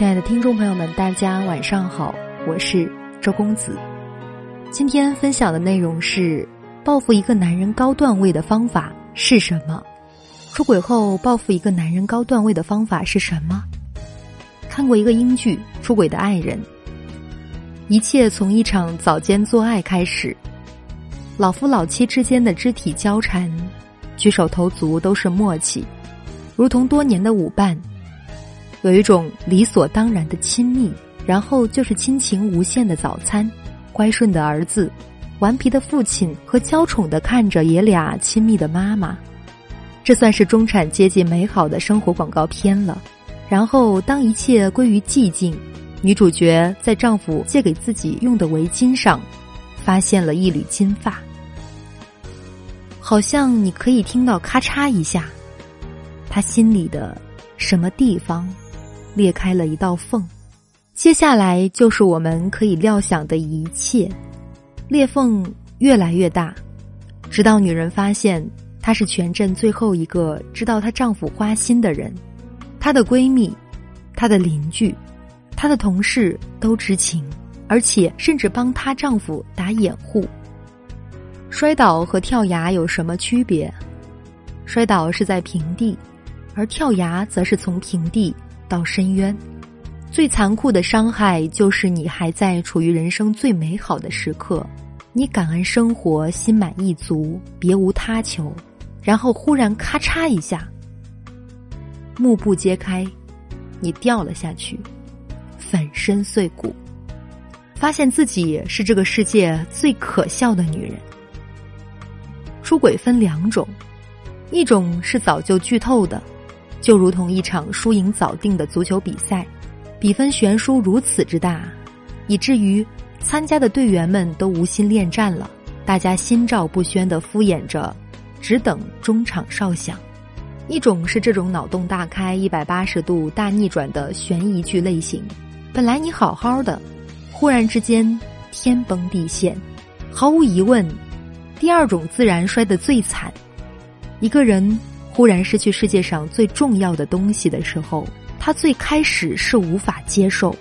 亲爱的听众朋友们，大家晚上好，我是周公子。今天分享的内容是：报复一个男人高段位的方法是什么？出轨后报复一个男人高段位的方法是什么？看过一个英剧《出轨的爱人》，一切从一场早间做爱开始，老夫老妻之间的肢体交缠，举手投足都是默契，如同多年的舞伴。有一种理所当然的亲密，然后就是亲情无限的早餐，乖顺的儿子，顽皮的父亲和娇宠的看着爷俩亲密的妈妈，这算是中产阶级美好的生活广告片了。然后当一切归于寂静，女主角在丈夫借给自己用的围巾上，发现了一缕金发，好像你可以听到咔嚓一下，她心里的什么地方。裂开了一道缝，接下来就是我们可以料想的一切，裂缝越来越大，直到女人发现她是全镇最后一个知道她丈夫花心的人，她的闺蜜、她的邻居、她的同事都知情，而且甚至帮她丈夫打掩护。摔倒和跳崖有什么区别？摔倒是在平地，而跳崖则是从平地。到深渊，最残酷的伤害就是你还在处于人生最美好的时刻，你感恩生活，心满意足，别无他求，然后忽然咔嚓一下，幕布揭开，你掉了下去，粉身碎骨，发现自己是这个世界最可笑的女人。出轨分两种，一种是早就剧透的。就如同一场输赢早定的足球比赛，比分悬殊如此之大，以至于参加的队员们都无心恋战了，大家心照不宣的敷衍着，只等中场哨响。一种是这种脑洞大开、一百八十度大逆转的悬疑剧类型，本来你好好的，忽然之间天崩地陷。毫无疑问，第二种自然摔得最惨，一个人。忽然失去世界上最重要的东西的时候，她最开始是无法接受，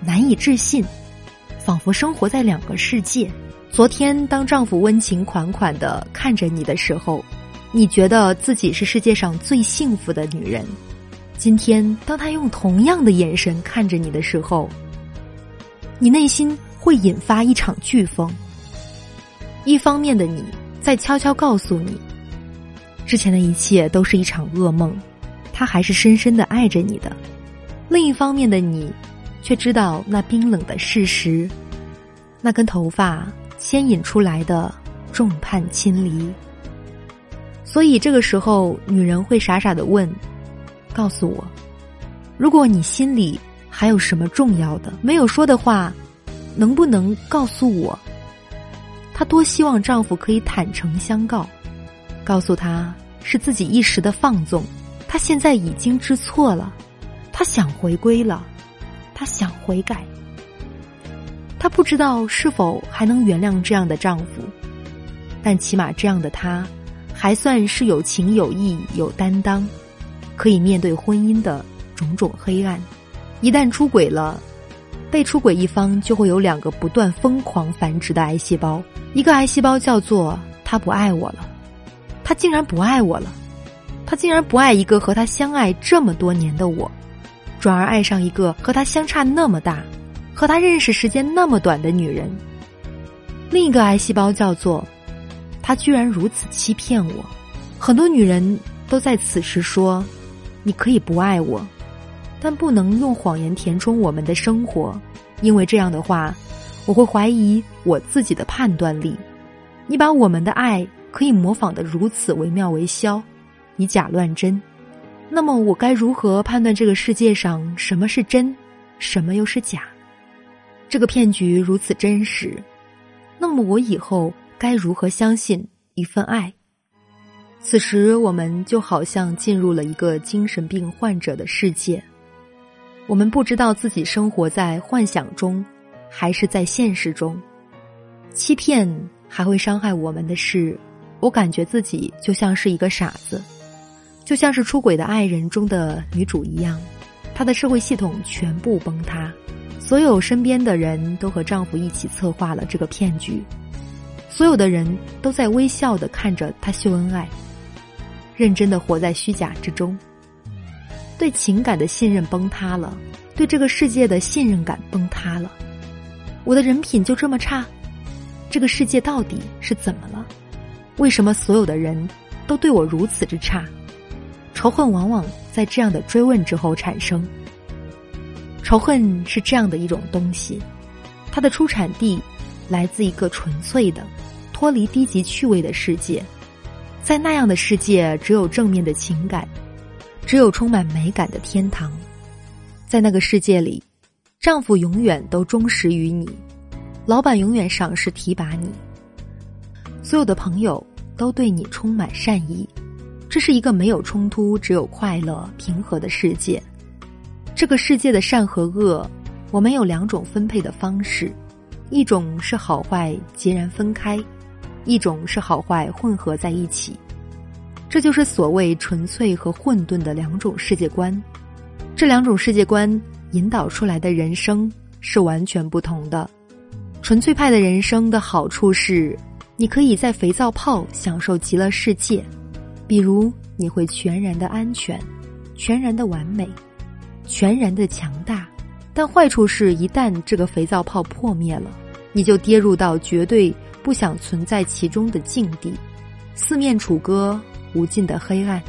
难以置信，仿佛生活在两个世界。昨天，当丈夫温情款款的看着你的时候，你觉得自己是世界上最幸福的女人；今天，当他用同样的眼神看着你的时候，你内心会引发一场飓风。一方面的你在悄悄告诉你。之前的一切都是一场噩梦，他还是深深的爱着你的。另一方面的你，却知道那冰冷的事实，那根头发牵引出来的众叛亲离。所以这个时候，女人会傻傻的问：“告诉我，如果你心里还有什么重要的没有说的话，能不能告诉我？”她多希望丈夫可以坦诚相告。告诉他是自己一时的放纵，他现在已经知错了，他想回归了，他想悔改，他不知道是否还能原谅这样的丈夫，但起码这样的他，还算是有情有义有担当，可以面对婚姻的种种黑暗。一旦出轨了，被出轨一方就会有两个不断疯狂繁殖的癌细胞，一个癌细胞叫做他不爱我了。他竟然不爱我了，他竟然不爱一个和他相爱这么多年的我，转而爱上一个和他相差那么大、和他认识时间那么短的女人。另一个癌细胞叫做，他居然如此欺骗我。很多女人都在此时说：“你可以不爱我，但不能用谎言填充我们的生活，因为这样的话，我会怀疑我自己的判断力。你把我们的爱。”可以模仿的如此惟妙惟肖，以假乱真，那么我该如何判断这个世界上什么是真，什么又是假？这个骗局如此真实，那么我以后该如何相信一份爱？此时我们就好像进入了一个精神病患者的世界，我们不知道自己生活在幻想中，还是在现实中。欺骗还会伤害我们的是。我感觉自己就像是一个傻子，就像是出轨的爱人中的女主一样，她的社会系统全部崩塌，所有身边的人都和丈夫一起策划了这个骗局，所有的人都在微笑的看着她秀恩爱，认真的活在虚假之中，对情感的信任崩塌了，对这个世界的信任感崩塌了，我的人品就这么差，这个世界到底是怎么了？为什么所有的人都对我如此之差？仇恨往往在这样的追问之后产生。仇恨是这样的一种东西，它的出产地来自一个纯粹的、脱离低级趣味的世界。在那样的世界，只有正面的情感，只有充满美感的天堂。在那个世界里，丈夫永远都忠实于你，老板永远赏识提拔你。所有的朋友都对你充满善意，这是一个没有冲突、只有快乐、平和的世界。这个世界的善和恶，我们有两种分配的方式：一种是好坏截然分开，一种是好坏混合在一起。这就是所谓纯粹和混沌的两种世界观。这两种世界观引导出来的人生是完全不同的。纯粹派的人生的好处是。你可以在肥皂泡享受极乐世界，比如你会全然的安全，全然的完美，全然的强大。但坏处是，一旦这个肥皂泡破灭了，你就跌入到绝对不想存在其中的境地，四面楚歌，无尽的黑暗。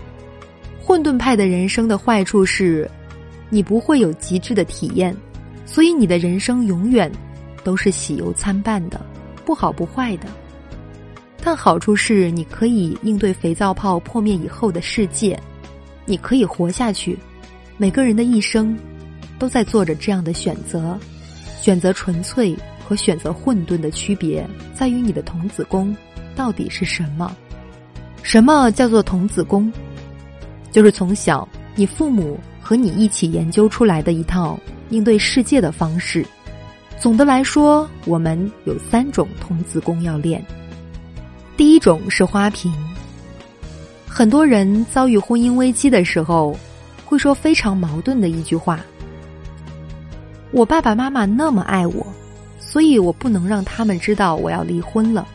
混沌派的人生的坏处是，你不会有极致的体验，所以你的人生永远都是喜忧参半的，不好不坏的。但好处是，你可以应对肥皂泡破灭以后的世界，你可以活下去。每个人的一生，都在做着这样的选择：选择纯粹和选择混沌的区别，在于你的童子功到底是什么。什么叫做童子功？就是从小你父母和你一起研究出来的一套应对世界的方式。总的来说，我们有三种童子功要练。第一种是花瓶。很多人遭遇婚姻危机的时候，会说非常矛盾的一句话：“我爸爸妈妈那么爱我，所以我不能让他们知道我要离婚了。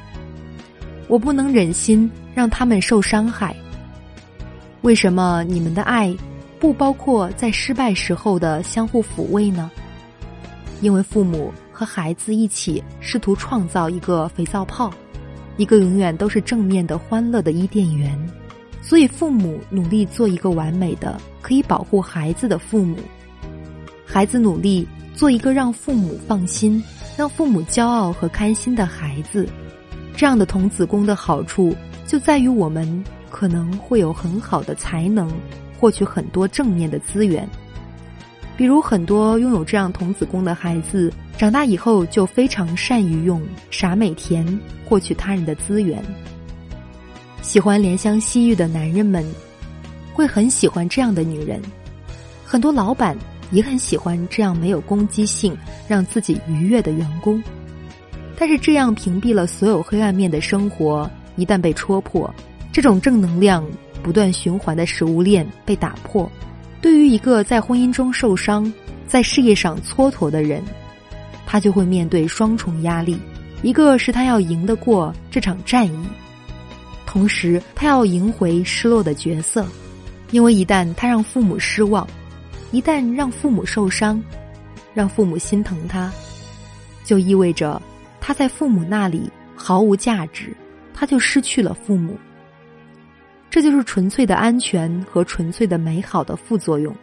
我不能忍心让他们受伤害。为什么你们的爱不包括在失败时候的相互抚慰呢？因为父母和孩子一起试图创造一个肥皂泡。”一个永远都是正面的、欢乐的伊甸园，所以父母努力做一个完美的、可以保护孩子的父母；孩子努力做一个让父母放心、让父母骄傲和开心的孩子。这样的童子功的好处就在于，我们可能会有很好的才能，获取很多正面的资源。比如，很多拥有这样童子功的孩子，长大以后就非常善于用傻美甜获取他人的资源。喜欢怜香惜玉的男人们，会很喜欢这样的女人；很多老板也很喜欢这样没有攻击性、让自己愉悦的员工。但是，这样屏蔽了所有黑暗面的生活，一旦被戳破，这种正能量不断循环的食物链被打破。对于一个在婚姻中受伤、在事业上蹉跎的人，他就会面对双重压力：一个是他要赢得过这场战役，同时他要赢回失落的角色。因为一旦他让父母失望，一旦让父母受伤，让父母心疼他，就意味着他在父母那里毫无价值，他就失去了父母。这就是纯粹的安全和纯粹的美好的副作用。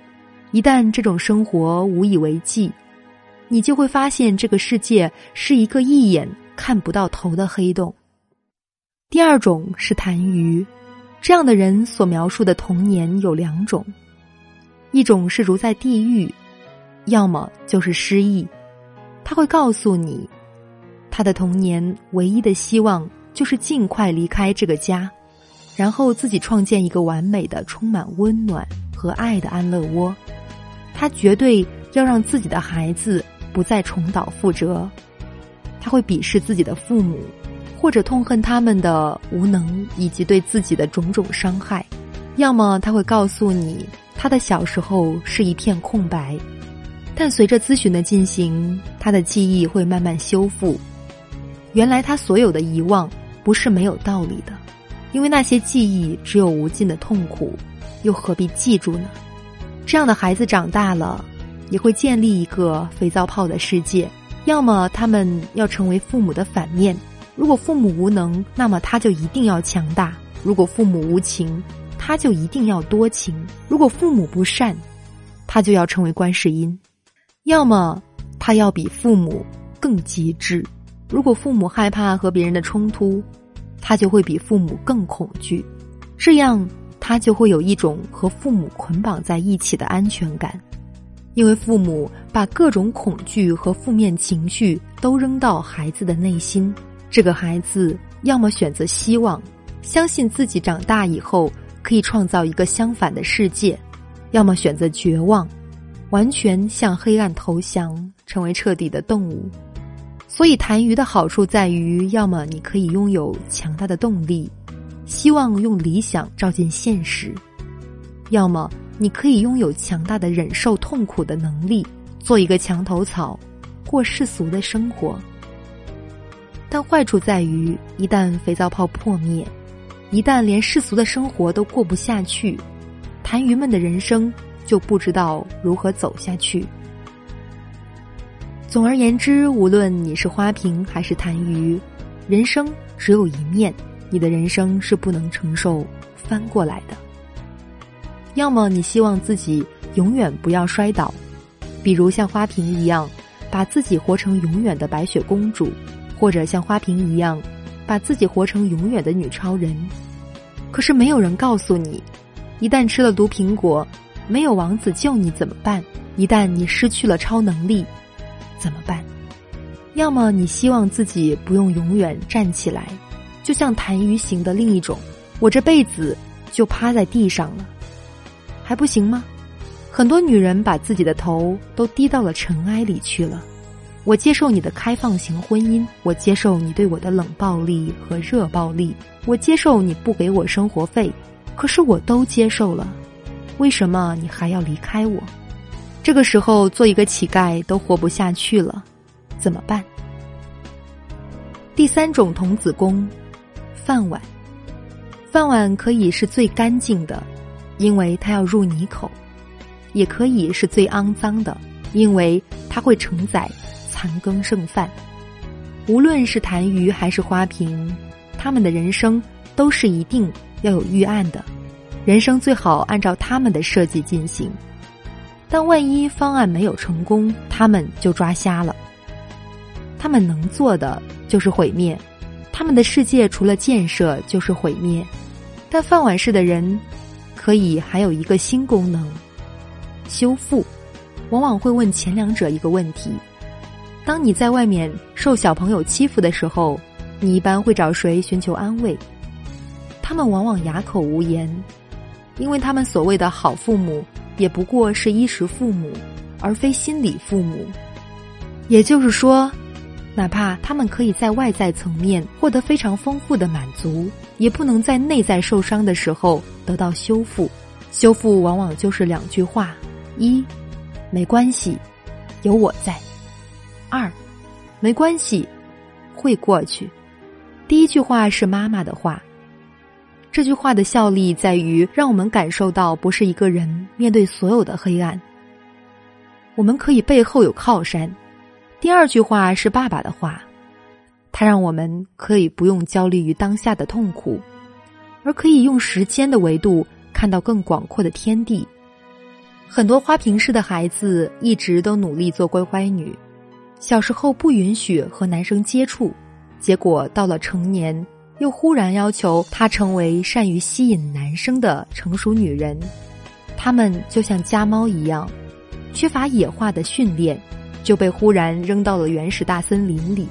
一旦这种生活无以为继，你就会发现这个世界是一个一眼看不到头的黑洞。第二种是痰盂，这样的人所描述的童年有两种：一种是如在地狱，要么就是失忆。他会告诉你，他的童年唯一的希望就是尽快离开这个家。然后自己创建一个完美的、充满温暖和爱的安乐窝，他绝对要让自己的孩子不再重蹈覆辙。他会鄙视自己的父母，或者痛恨他们的无能以及对自己的种种伤害，要么他会告诉你，他的小时候是一片空白，但随着咨询的进行，他的记忆会慢慢修复。原来他所有的遗忘不是没有道理的，因为那些记忆只有无尽的痛苦，又何必记住呢？这样的孩子长大了，也会建立一个肥皂泡的世界。要么他们要成为父母的反面，如果父母无能，那么他就一定要强大；如果父母无情，他就一定要多情；如果父母不善，他就要成为观世音；要么他要比父母更机智；如果父母害怕和别人的冲突，他就会比父母更恐惧。这样，他就会有一种和父母捆绑在一起的安全感，因为父母把各种恐惧和负面情绪都扔到孩子的内心。这个孩子要么选择希望，相信自己长大以后。可以创造一个相反的世界，要么选择绝望，完全向黑暗投降，成为彻底的动物。所以，痰盂的好处在于：要么你可以拥有强大的动力，希望用理想照进现实；要么你可以拥有强大的忍受痛苦的能力，做一个墙头草，过世俗的生活。但坏处在于，一旦肥皂泡破灭。一旦连世俗的生活都过不下去，痰盂们的人生就不知道如何走下去。总而言之，无论你是花瓶还是痰盂，人生只有一面，你的人生是不能承受翻过来的。要么你希望自己永远不要摔倒，比如像花瓶一样，把自己活成永远的白雪公主，或者像花瓶一样。把自己活成永远的女超人，可是没有人告诉你，一旦吃了毒苹果，没有王子救你怎么办？一旦你失去了超能力，怎么办？要么你希望自己不用永远站起来，就像痰盂型的另一种，我这辈子就趴在地上了，还不行吗？很多女人把自己的头都低到了尘埃里去了。我接受你的开放型婚姻，我接受你对我的冷暴力和热暴力，我接受你不给我生活费，可是我都接受了，为什么你还要离开我？这个时候做一个乞丐都活不下去了，怎么办？第三种童子功，饭碗，饭碗可以是最干净的，因为它要入你口；也可以是最肮脏的，因为它会承载。残羹剩饭，无论是痰盂还是花瓶，他们的人生都是一定要有预案的。人生最好按照他们的设计进行，但万一方案没有成功，他们就抓瞎了。他们能做的就是毁灭，他们的世界除了建设就是毁灭。但饭碗式的人，可以还有一个新功能——修复。往往会问前两者一个问题。当你在外面受小朋友欺负的时候，你一般会找谁寻求安慰？他们往往哑口无言，因为他们所谓的好父母，也不过是衣食父母，而非心理父母。也就是说，哪怕他们可以在外在层面获得非常丰富的满足，也不能在内在受伤的时候得到修复。修复往往就是两句话：一，没关系，有我在。二，没关系，会过去。第一句话是妈妈的话，这句话的效力在于让我们感受到不是一个人面对所有的黑暗，我们可以背后有靠山。第二句话是爸爸的话，他让我们可以不用焦虑于当下的痛苦，而可以用时间的维度看到更广阔的天地。很多花瓶式的孩子一直都努力做乖乖女。小时候不允许和男生接触，结果到了成年，又忽然要求她成为善于吸引男生的成熟女人。他们就像家猫一样，缺乏野化的训练，就被忽然扔到了原始大森林里。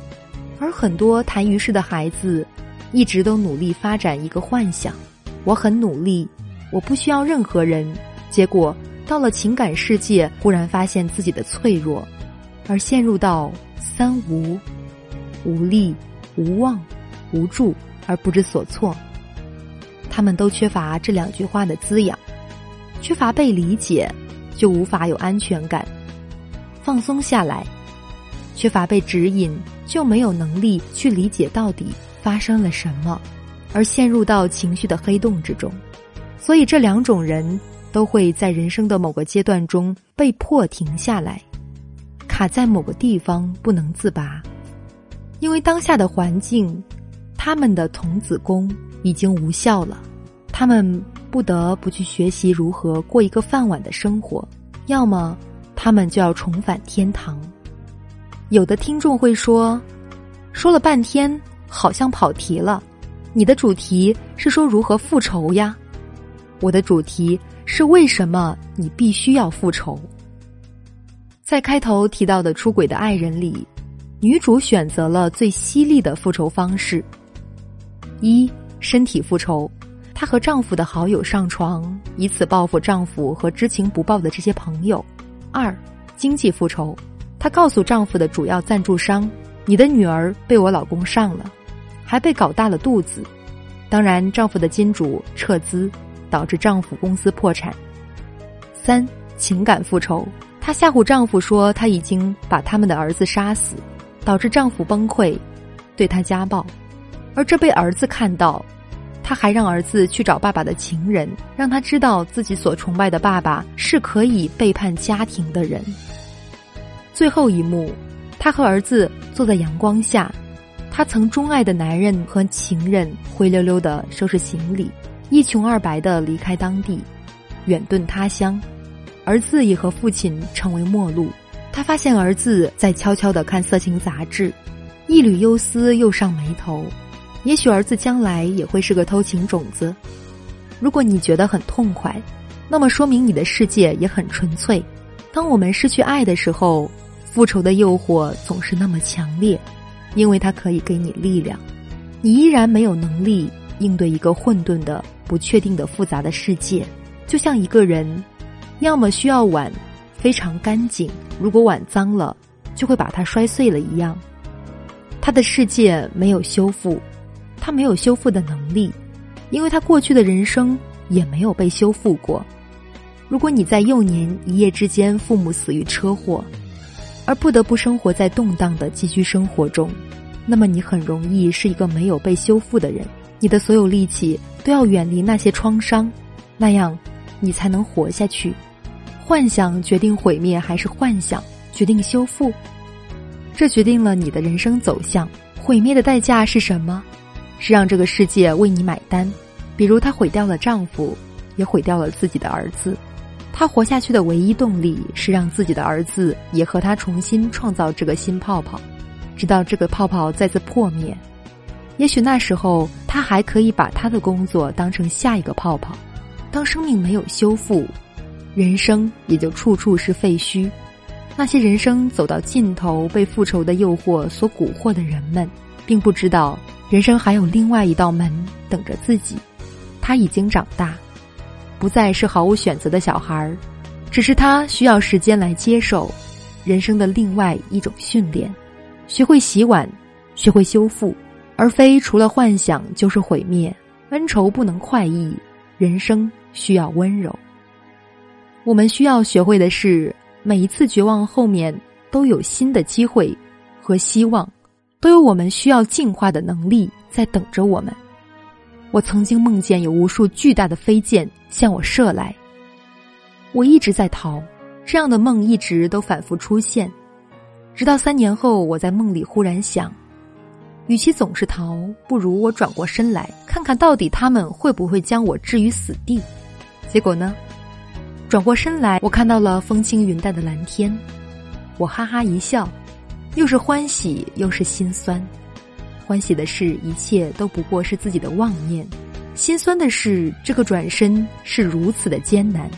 而很多痰盂式的孩子，一直都努力发展一个幻想：我很努力，我不需要任何人。结果到了情感世界，忽然发现自己的脆弱。而陷入到三无、无力、无望、无助而不知所措。他们都缺乏这两句话的滋养，缺乏被理解，就无法有安全感；放松下来，缺乏被指引，就没有能力去理解到底发生了什么，而陷入到情绪的黑洞之中。所以，这两种人都会在人生的某个阶段中被迫停下来，卡在某个地方不能自拔，因为当下的环境，他们的童子功已经无效了，他们不得不去学习如何过一个饭碗的生活，要么他们就要重返天堂。有的听众会说，说了半天好像跑题了，你的主题是说如何复仇呀？我的主题是为什么你必须要复仇？在开头提到的出轨的爱人里，女主选择了最犀利的复仇方式：一、身体复仇，她和丈夫的好友上床，以此报复丈夫和知情不报的这些朋友；二、经济复仇，她告诉丈夫的主要赞助商：“你的女儿被我老公上了，还被搞大了肚子。”当然，丈夫的金主撤资。导致丈夫公司破产。三情感复仇，她吓唬丈夫说她已经把他们的儿子杀死，导致丈夫崩溃，对她家暴。而这被儿子看到，他还让儿子去找爸爸的情人，让他知道自己所崇拜的爸爸是可以背叛家庭的人。最后一幕，他和儿子坐在阳光下，他曾钟爱的男人和情人灰溜溜的收拾行李。一穷二白的离开当地，远遁他乡，儿子也和父亲成为陌路。他发现儿子在悄悄的看色情杂志，一缕忧思又上眉头。也许儿子将来也会是个偷情种子。如果你觉得很痛快，那么说明你的世界也很纯粹。当我们失去爱的时候，复仇的诱惑总是那么强烈，因为它可以给你力量。你依然没有能力应对一个混沌的。不确定的复杂的世界，就像一个人，要么需要碗非常干净，如果碗脏了，就会把它摔碎了一样。他的世界没有修复，他没有修复的能力，因为他过去的人生也没有被修复过。如果你在幼年一夜之间父母死于车祸，而不得不生活在动荡的寄居生活中，那么你很容易是一个没有被修复的人。你的所有力气都要远离那些创伤，那样你才能活下去。幻想决定毁灭，还是幻想决定修复？这决定了你的人生走向。毁灭的代价是什么？是让这个世界为你买单。比如，她毁掉了丈夫，也毁掉了自己的儿子。她活下去的唯一动力是让自己的儿子也和她重新创造这个新泡泡，直到这个泡泡再次破灭。也许那时候，她还可以把她的工作当成下一个泡泡。当生命没有修复，人生也就处处是废墟。那些人生走到尽头，被复仇的诱惑所蛊惑的人们，并不知道人生还有另外一道门等着自己。他已经长大，不再是毫无选择的小孩儿，只是他需要时间来接受人生的另外一种训练，学会洗碗，学会修复。而非除了幻想就是毁灭，恩仇不能快意，人生需要温柔。我们需要学会的是，每一次绝望后面都有新的机会和希望，都有我们需要进化的能力在等着我们。我曾经梦见有无数巨大的飞剑向我射来，我一直在逃，这样的梦一直都反复出现，直到三年后，我在梦里忽然想。与其总是逃，不如我转过身来看看到底他们会不会将我置于死地。结果呢？转过身来，我看到了风轻云淡的蓝天，我哈哈一笑，又是欢喜又是心酸。欢喜的是，一切都不过是自己的妄念；心酸的是，这个转身是如此的艰难。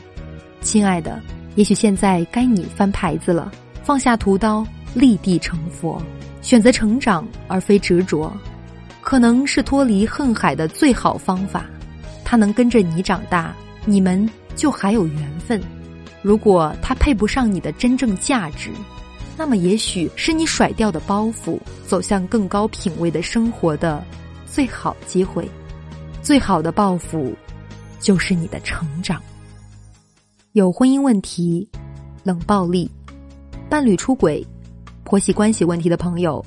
亲爱的，也许现在该你翻牌子了，放下屠刀，立地成佛。选择成长而非执着，可能是脱离恨海的最好方法。他能跟着你长大，你们就还有缘分。如果他配不上你的真正价值，那么也许是你甩掉的包袱，走向更高品位的生活的最好机会。最好的报复就是你的成长。有婚姻问题、冷暴力、伴侣出轨、婆媳关系问题的朋友，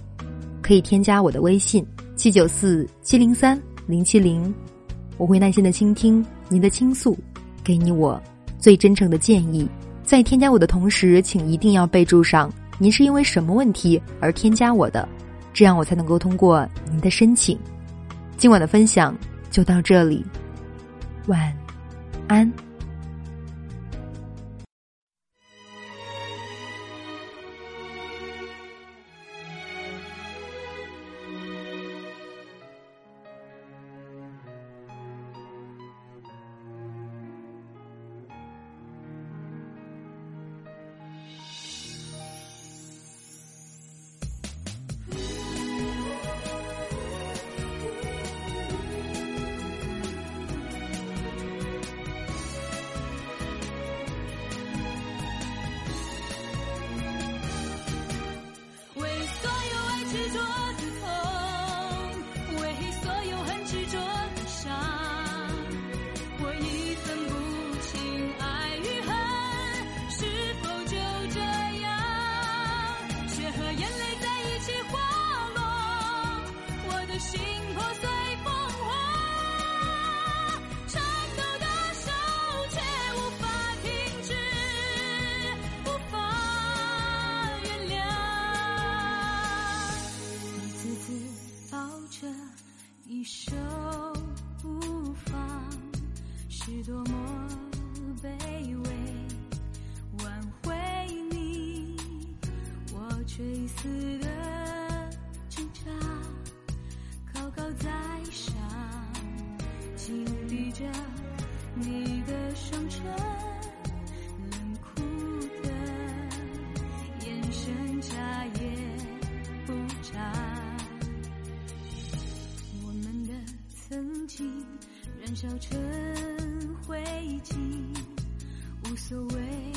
可以添加我的微信七九四七零三零七零，我会耐心的倾听您的倾诉，给你我最真诚的建议。在添加我的同时，请一定要备注上您是因为什么问题而添加我的，这样我才能够通过您的申请。今晚的分享就到这里，晚安。烧成。灰烬无所谓